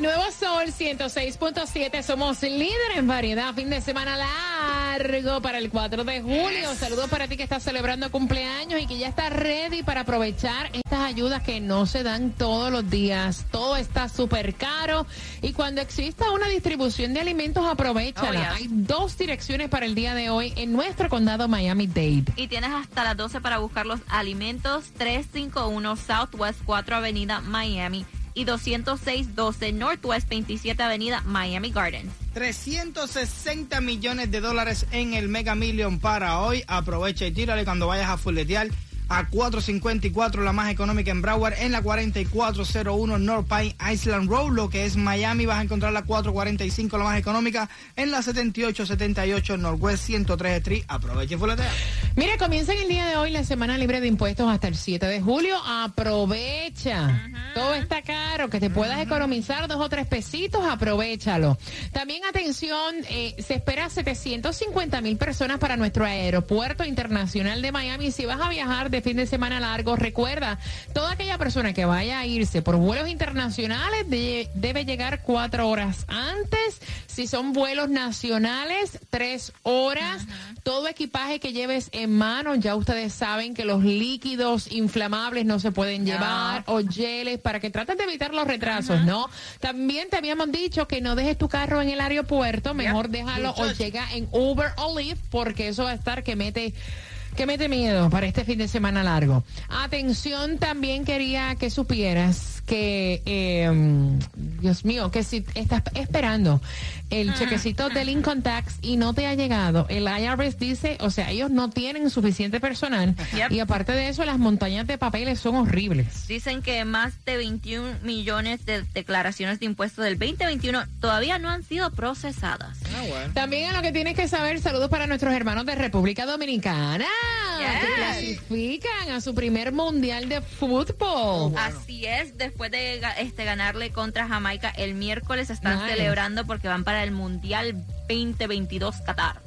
El Nuevo Sol 106.7 somos líderes en variedad. Fin de semana largo para el 4 de julio. Saludos para ti que estás celebrando cumpleaños y que ya estás ready para aprovechar estas ayudas que no se dan todos los días. Todo está súper caro y cuando exista una distribución de alimentos, aprovechala. Oh, yeah. Hay dos direcciones para el día de hoy en nuestro condado Miami-Dade. Y tienes hasta las 12 para buscar los alimentos 351 Southwest 4 Avenida Miami y 20612 Northwest 27 Avenida Miami Gardens. 360 millones de dólares en el Mega Million para hoy. Aprovecha y tírale cuando vayas a fuletear a 454, la más económica en Broward, en la 4401 North Pine Island Road, lo que es Miami. Vas a encontrar la 445, la más económica, en la 7878 Northwest 103 Street. Aprovecha y fuletea. Mira, comienza en el día de hoy la semana libre de impuestos hasta el 7 de julio. Aprovecha. Todo está caro, que te puedas economizar dos o tres pesitos, aprovechalo. También atención, eh, se espera 750 mil personas para nuestro aeropuerto internacional de Miami. Si vas a viajar de fin de semana largo, recuerda, toda aquella persona que vaya a irse por vuelos internacionales de- debe llegar cuatro horas antes. Si son vuelos nacionales, tres horas. Todo equipaje que lleves en mano, ya ustedes saben que los líquidos inflamables no se pueden llevar o geles para que traten de evitar los retrasos, ¿no? También te habíamos dicho que no dejes tu carro en el aeropuerto, mejor déjalo o llega en Uber o Lyft porque eso va a estar que mete que mete miedo para este fin de semana largo. Atención, también quería que supieras que, eh, Dios mío, que si estás esperando el chequecito del income tax y no te ha llegado, el IRS dice, o sea, ellos no tienen suficiente personal Yep. y aparte de eso, las montañas de papeles son horribles. Dicen que más de 21 millones de declaraciones de impuestos del 2021 todavía no han sido procesadas. Ah, bueno. También a lo que tienes que saber, saludos para nuestros hermanos de República Dominicana, que clasifican a su primer mundial de fútbol. Así es, después de este, ganarle contra Jamaica el miércoles están Nice. celebrando porque van para el Mundial 2022 Qatar.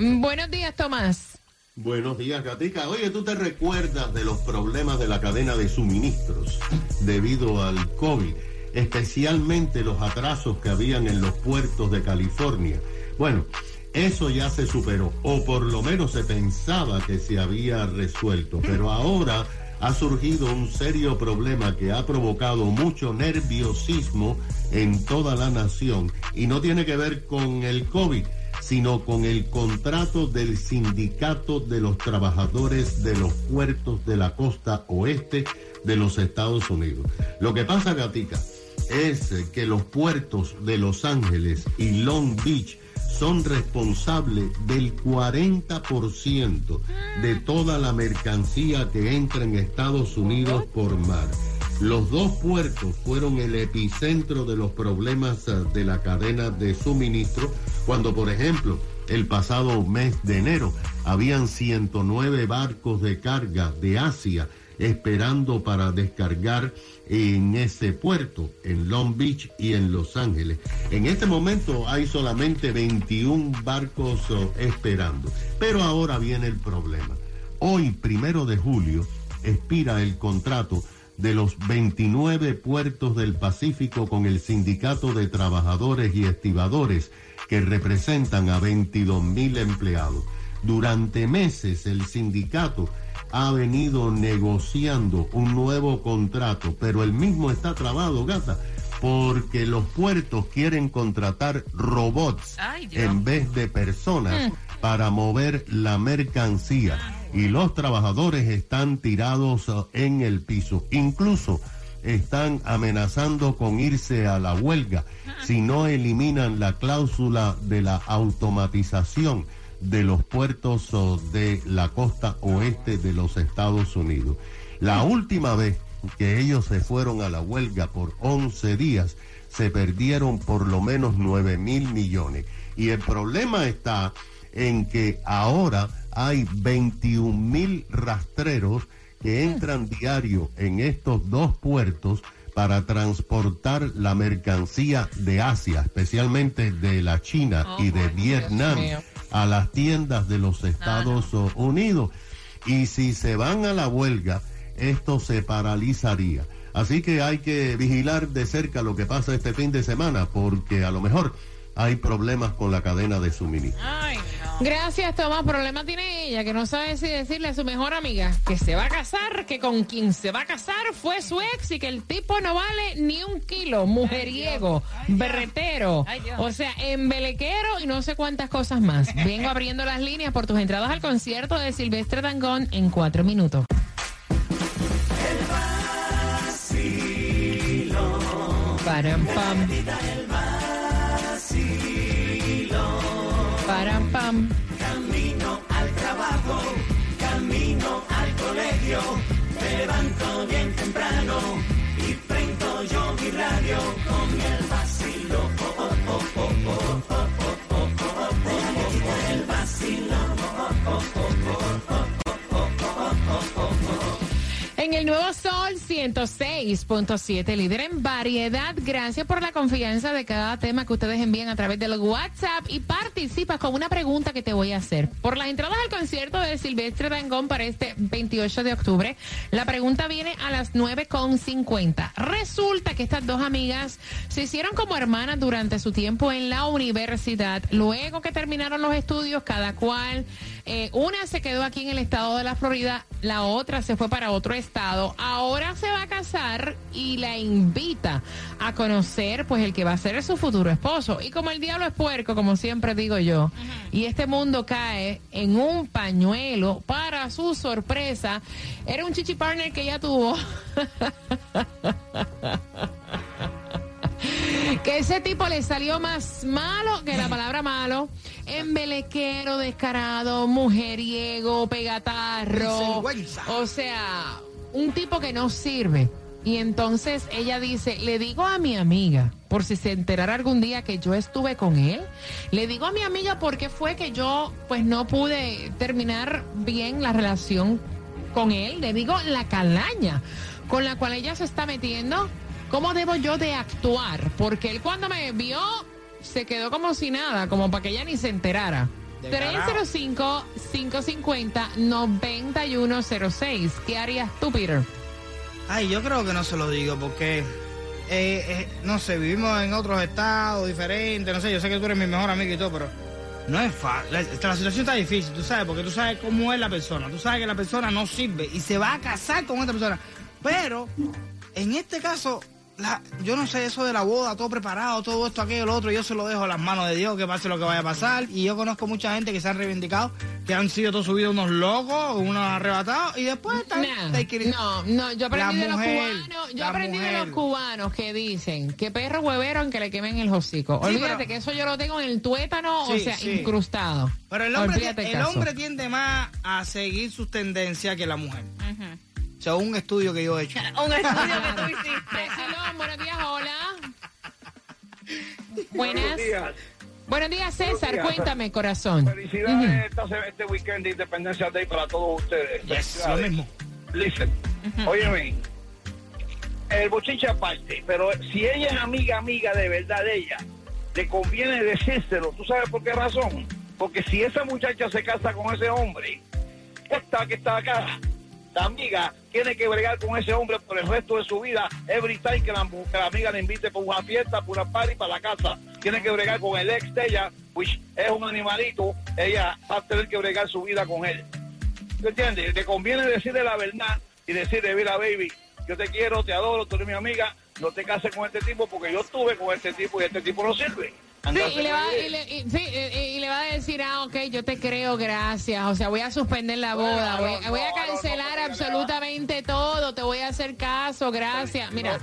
Mm, Buenos días, Tomás. Buenos días, Gatica. Oye, ¿tú te recuerdas de los problemas de la cadena de suministros debido al COVID? Especialmente los atrasos que habían en los puertos de California. Bueno, eso ya se superó, o por lo menos se pensaba que se había resuelto, pero ahora ha surgido un serio problema que ha provocado mucho nerviosismo en toda la nación y no tiene que ver con el COVID sino con el contrato del sindicato de los trabajadores de los puertos de la costa oeste de los Estados Unidos. Lo que pasa, Gatica, es que los puertos de Los Ángeles y Long Beach son responsables del 40% de toda la mercancía que entra en Estados Unidos por mar. Los dos puertos fueron el epicentro de los problemas eh, de la cadena de suministro cuando, por ejemplo, el pasado mes de enero habían 109 barcos de carga de Asia esperando para descargar en ese puerto, en Long Beach y en Los Ángeles. En este momento hay solamente 21 barcos oh, esperando. Pero ahora viene el problema. Hoy, primero de julio, expira el contrato de los 29 puertos del Pacífico con el Sindicato de Trabajadores y Estibadores, que representan a 22 mil empleados. Durante meses el sindicato ha venido negociando un nuevo contrato, pero el mismo está trabado, gata, porque los puertos quieren contratar robots Ay, en vez de personas para mover la mercancía. Y los trabajadores están tirados en el piso. Incluso están amenazando con irse a la huelga si no eliminan la cláusula de la automatización de los puertos de la costa oeste de los Estados Unidos. La última vez que ellos se fueron a la huelga por 11 días, se perdieron por lo menos 9 mil millones. Y el problema está en que ahora hay 21 mil rastreros que entran diario en estos dos puertos para transportar la mercancía de Asia, especialmente de la China y de Vietnam, a las tiendas de los Estados Unidos. Y si se van a la huelga, esto se paralizaría. Así que hay que vigilar de cerca lo que pasa este fin de semana, porque a lo mejor hay problemas con la cadena de suministro. Gracias, Tomás. Problema tiene ella, que no sabe si decirle a su mejor amiga que se va a casar, que con quien se va a casar fue su ex y que el tipo no vale ni un kilo, mujeriego, berretero, o sea, embelequero y no sé cuántas cosas más. Vengo abriendo las líneas por tus entradas al concierto de Silvestre Dangón en cuatro minutos. Param, pam. Camino al trabajo, camino al colegio, 106.7, líder en variedad. Gracias por la confianza de cada tema que ustedes envían a través del WhatsApp y participas con una pregunta que te voy a hacer. Por las entradas al concierto de Silvestre Dangón para este 28 de octubre, la pregunta viene a las 9.50. Resulta que estas dos amigas se hicieron como hermanas durante su tiempo en la universidad. Luego que terminaron los estudios, cada cual, eh, una se quedó aquí en el estado de la Florida, la otra se fue para otro estado. Ahora se va a casar y la invita a conocer pues el que va a ser su futuro esposo. Y como el diablo es puerco, como siempre digo yo, y este mundo cae en un pañuelo para su sorpresa, era un chichi partner que ella tuvo. que ese tipo le salió más malo que la palabra malo, embelequero, descarado, mujeriego, pegatarro. O sea, un tipo que no sirve. Y entonces ella dice, le digo a mi amiga, por si se enterara algún día que yo estuve con él, le digo a mi amiga por qué fue que yo pues no pude terminar bien la relación con él, le digo la calaña con la cual ella se está metiendo, ¿cómo debo yo de actuar? Porque él cuando me vio se quedó como si nada, como para que ella ni se enterara. Descarado. 305-550-9106. ¿Qué harías tú, Peter? Ay, yo creo que no se lo digo porque, eh, eh, no sé, vivimos en otros estados diferentes, no sé, yo sé que tú eres mi mejor amigo y todo, pero no es fácil. La, la situación está difícil, tú sabes, porque tú sabes cómo es la persona, tú sabes que la persona no sirve y se va a casar con esta persona. Pero, en este caso, la- yo no sé eso de la boda, todo preparado, todo esto, aquello, lo otro, yo se lo dejo a las manos de Dios, que pase lo que vaya a pasar. Y yo conozco mucha gente que se han reivindicado, que han sido toda su vida unos locos, unos arrebatados, y después están... No, no, yo aprendí de los mujer, cubanos, yo aprendí de los cubanos que dicen que perro huevero en que le quemen el hocico. Sí, Olvídate pero- que eso yo lo tengo en el tuétano, o Sí, sea, sí. incrustado. Pero el hombre, el caso. hombre tiende más a seguir sus tendencias que la mujer. Un estudio que yo he hecho. Un estudio que tú hiciste. Buenos días, hola. Buenas. días. Buenos días, César. días. Cuéntame, corazón. Felicidades esta se- este weekend de Independencia Day para todos ustedes. Yes, lo mismo. Listen, óyeme, el bochinche aparte, pero si ella es amiga, amiga de verdad de ella, le conviene decírselo. ¿Tú sabes por qué razón? Porque si esa muchacha se casa con ese hombre, esta que está acá, la amiga, tiene que bregar con ese hombre por el resto de su vida, every time que la, que la amiga le invite por una fiesta, por una party, para la casa. Tiene que bregar con el ex de ella, which es un animalito, ella va a tener que bregar su vida con él. ¿Tú entiendes? Te conviene decirle la verdad y decirle, mira, baby, yo te quiero, te adoro, tú eres mi amiga, no te cases con este tipo porque yo estuve con este tipo y este tipo no sirve. Sí, y le, va, y, le, y- sí, y- y le va a decir, ah, ok, yo te creo, gracias. O sea, voy a suspender la boda, voy, no, voy a cancelar no, no, no, absolutamente todo, te voy a hacer caso, gracias. Mira,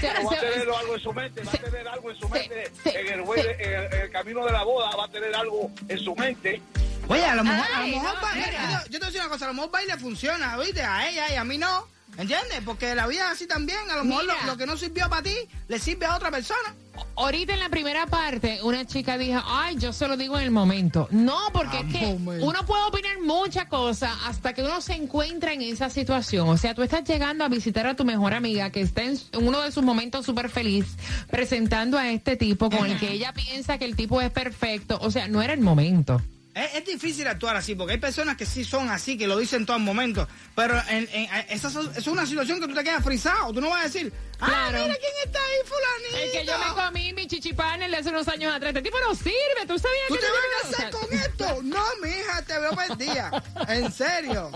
se- va a tener algo en su mente, va a tener algo en su se- mente, se- en, el, juez- se- en el- en el camino de la boda va a tener algo en su mente. Oye, a lo mejor, a lo mejor no, va- mira. mira, yo, yo te voy a decir una cosa, a lo mejor baile funciona, ¿viste? A ella y a mí no. ¿Entiendes? Porque la vida es así también. A lo mejor lo, que no sirvió para ti, le sirve a otra persona. Ahorita en la primera parte, una chica dijo, ay, yo se lo digo en el momento. No, porque Ah, es que momento. uno puede opinar muchas cosas hasta que uno se encuentra en esa situación. O sea, tú estás llegando a visitar a tu mejor amiga que está en uno de sus momentos súper feliz, presentando a este tipo con el que ella piensa que el tipo es perfecto. O sea, no era el momento. Es, es difícil actuar así, porque hay personas que sí son así, que lo dicen todo el momento. Pero en, en- esa es una situación que tú te quedas frisado. Tú no vas a decir, ah, Claro. mira quién está ahí, fulanito. El que yo me comí mi chichipanel de hace unos años atrás. Este tipo no sirve, tú sabías ¿Tú que te no vas a casar con esto? No, mija, te veo perdida. En serio.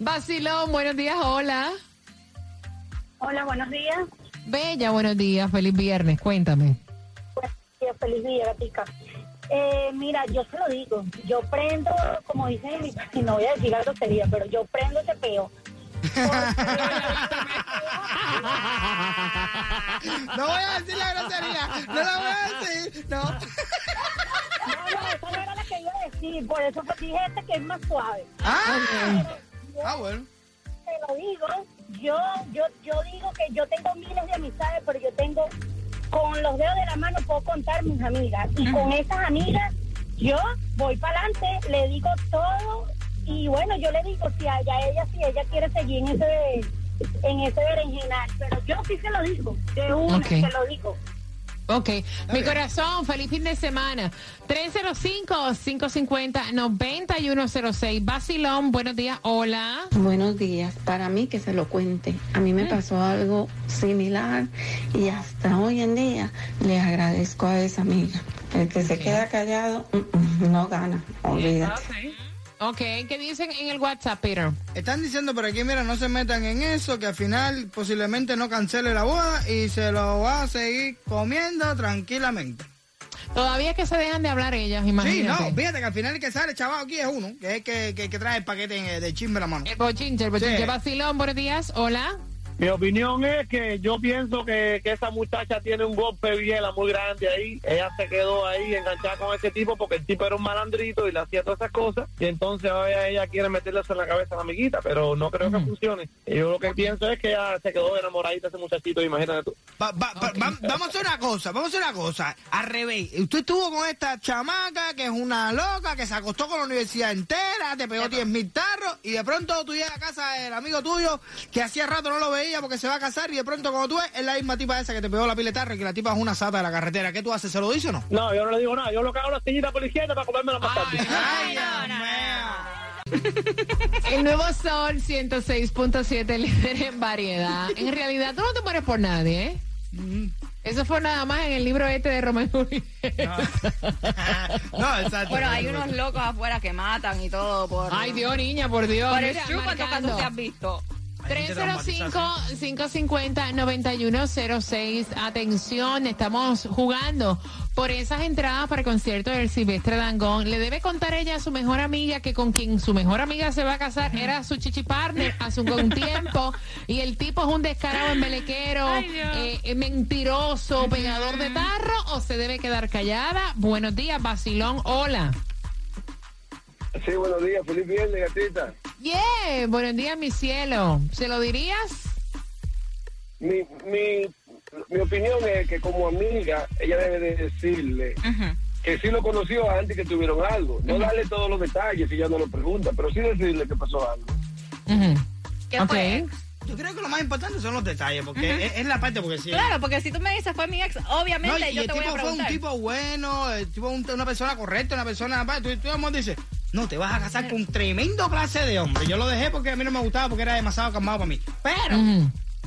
Vacilón, buenos días, hola. Hola, buenos días. Bella, buenos días, feliz viernes, cuéntame. Buenos días, feliz día, gatica. Eh, mira, yo se lo digo, yo prendo, como dicen, y no voy a decir la grosería, pero yo prendo ese peo. No voy a decir la grosería. No la voy a decir. No. No, no, esa no era la que iba a decir, por eso fue- dije este que es más suave. Ah, ah bueno. Te lo digo, yo, yo, yo digo que yo tengo miles de amistades, pero yo tengo, con los dedos de la mano puedo contar mis amigas. Y con esas amigas, yo voy para adelante, le digo todo, y bueno, yo le digo si a ella, si ella quiere seguir en ese, en ese berenjenal, pero yo sí se lo digo, de una se lo digo. Ok, mi corazón, feliz fin de semana. 305-550-9106. Basilón, buenos días, hola. Buenos días. Para mí que se lo cuente. A mí me pasó algo similar y hasta hoy en día le agradezco a esa amiga. El que se queda callado mm, mm, no gana. Olvídate. Ok, ¿qué dicen en el WhatsApp, Peter? Están diciendo por aquí, mira, no se metan en eso, que al final posiblemente no cancele la boda y se lo va a seguir comiendo tranquilamente. Todavía es que se dejan de hablar ellas, Sí, imagínate. no, fíjate que al final el que sale chaval aquí es uno, que es el que, que, que trae el paquete de chisme en la mano. El bochinche, el bochinche. Sí. Basilón, buenos días, hola. Mi opinión es que yo pienso que, que esa muchacha tiene un golpe biela muy grande ahí. Ella se quedó ahí enganchada con ese tipo porque el tipo era un malandrito y le hacía todas esas cosas. Y entonces ahora ella quiere meterle eso en la cabeza a la amiguita, pero no creo que funcione. Yo lo que pienso es que ella se quedó enamoradita de ese muchachito, imagínate tú. Va- va- va- va- vamos a hacer una cosa, vamos a hacer una cosa, al revés. Usted estuvo con esta chamaca que es una loca, que se acostó con la universidad entera, te pegó 10 mil tarros y de pronto tú llegas a casa del amigo tuyo que hacía rato no lo veía porque se va a casar y de pronto cuando tú ves es la misma tipa esa que te pegó la tarro y que la tipa es una sata de la carretera. ¿Qué tú haces? ¿Se lo dices o no? No, yo no le digo nada. Yo lo cago en la sillita por la izquierda para comérmela más tarde. Ay, Dios mío. El nuevo Sol 106.7, líder en variedad. En realidad, tú no te mueres por nadie, ¿eh? Eso fue nada más en el libro este de Romeo Julieta. No, exacto. Bueno, hay unos locos afuera que matan y todo por... Ay, Dios, niña, por Dios. Por el Mira, show, ¿cuántos marcando. casos te has visto? 305-550-9106. Atención, estamos jugando por esas entradas para el concierto del Silvestre Dangón. Le debe contar ella a su mejor amiga que con quien su mejor amiga se va a casar era su chichi partner hace un, tiempo. Y el tipo es un descarado embelequero, eh, eh, mentiroso, pegador de tarro o se debe quedar callada. Buenos días, Basilón. Hola. Sí, buenos días. Feliz viernes, gatita. Yeah, buenos días, mi cielo. ¿Se lo dirías? Mi, mi, mi opinión es que como amiga, ella debe de decirle que sí lo conoció antes que tuvieron algo. No darle todos los detalles si ella no lo pregunta, pero sí decirle que pasó algo. ¿Qué Ok. fue? Yo creo que lo más importante son los detalles, porque es, es la parte, porque si... Claro, porque si tú me dices fue mi ex, No, obviamente y yo el te voy a tipo fue un preguntar. tipo bueno, el tipo un- una persona correcta, una persona... Tú, tú amor, dices, no, te vas a casar con un tremendo clase de hombre. Yo lo dejé porque a mí no me gustaba, porque era demasiado calmado para mí. Pero,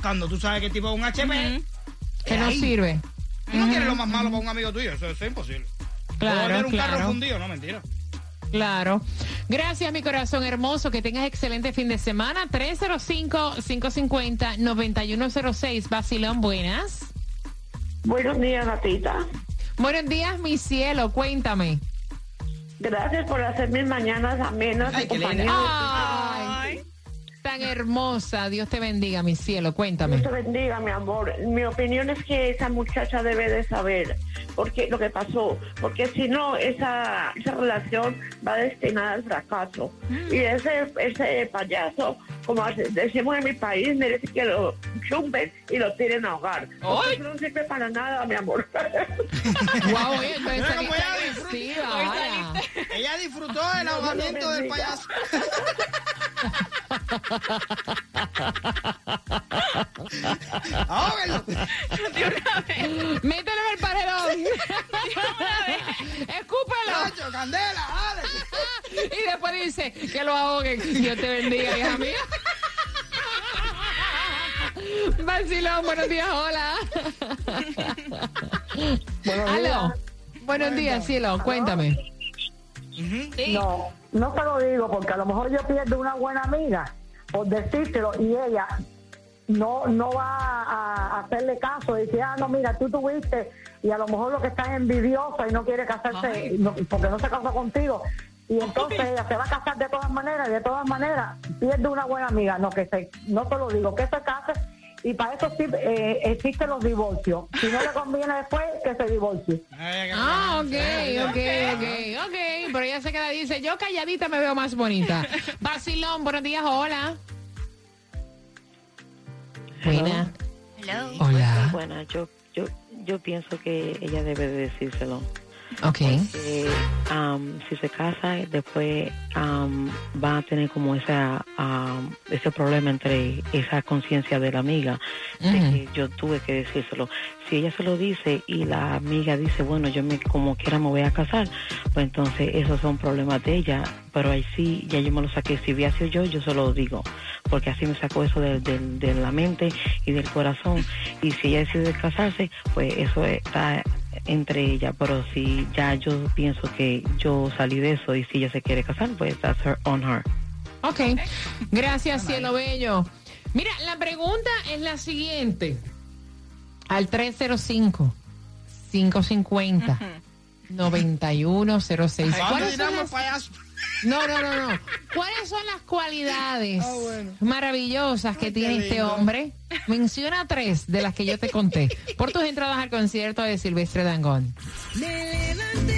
cuando tú sabes que tipo es un HP, Que no ahí. sirve. Tú no quieres lo más malo para un amigo tuyo, eso, eso es imposible. Claro, un carro claro. fundido, no, mentira. Claro. Gracias, mi corazón hermoso. Que tengas excelente fin de semana. 305-550-9106. Basilón, buenas. Buenos días, gatita. Buenos días, mi cielo. Cuéntame. Gracias por hacer mis mañanas amenas Ay, y qué compañía. linda. Ay, tan hermosa. Dios te bendiga, mi cielo. Cuéntame. Dios te bendiga, mi amor. Mi opinión es que esa muchacha debe de saber porque lo que pasó, porque si no, esa, esa relación va destinada al fracaso. Y ese, ese payaso como decimos en mi país, merece que lo chumben y lo tiren a ahogar. Eso no sirve para nada, mi amor. Wow, entonces cómo saliste ella Ara. Ella disfrutó del ahogamiento del payaso. Ahóguenlo. Mételo en el paredón. Escúpelo. Nacho, candela, dale. Y después dice que lo ahoguen. Dios te bendiga, hija mía. Vacilón, buenos días, hola. Aló. Buenos días, cielo, cuéntame. No, no te lo digo porque a lo mejor yo pierdo una buena amiga por decírselo y ella no no va a, hacerle caso y dice, ah, no, mira, tú tuviste y a lo mejor lo que está es envidiosa y no quiere casarse no- porque no se casó contigo. Y entonces ella se va a casar de todas maneras y de todas maneras pierde una buena amiga. No, que se, no te lo digo, que se case y para eso sí eh, existen los divorcios. Si no le conviene después, que se divorcie. Ah, ok, ok, ok, ok. Pero ella se queda y dice, yo calladita me veo más bonita. Vacilón, buenos días, hola. Buena. Hello. Hola. Bueno, yo, yo, yo pienso que ella debe de decírselo. Ok. Eh, am, si se casa, después am, va a tener como esa, am, ese problema entre esa conciencia de la amiga, de que yo tuve que decírselo. Si ella se lo dice y la amiga dice, bueno, yo me como quiera me voy a casar, pues entonces esos son problemas de ella. Pero ahí sí, ya yo me lo saqué. Si hubiera sido yo, yo se lo digo, porque así me sacó eso de, de- de la mente y del corazón. Y si ella decide casarse, pues eso está entre ella, pero si ya yo pienso que yo salí de eso y si ella se quiere casar, pues that's her on her. Ok. Gracias, cielo bello. Mira, la pregunta es la siguiente. Al 305-550-9106. ¿Cuándo ¿Cuáles son las-? No, no, no, no. ¿Cuáles son las cualidades Ah, bueno. maravillosas que Ay, tiene este hombre? Menciona tres de las que yo te conté por tus entradas al concierto de Silvestre Dangón. Me levanté,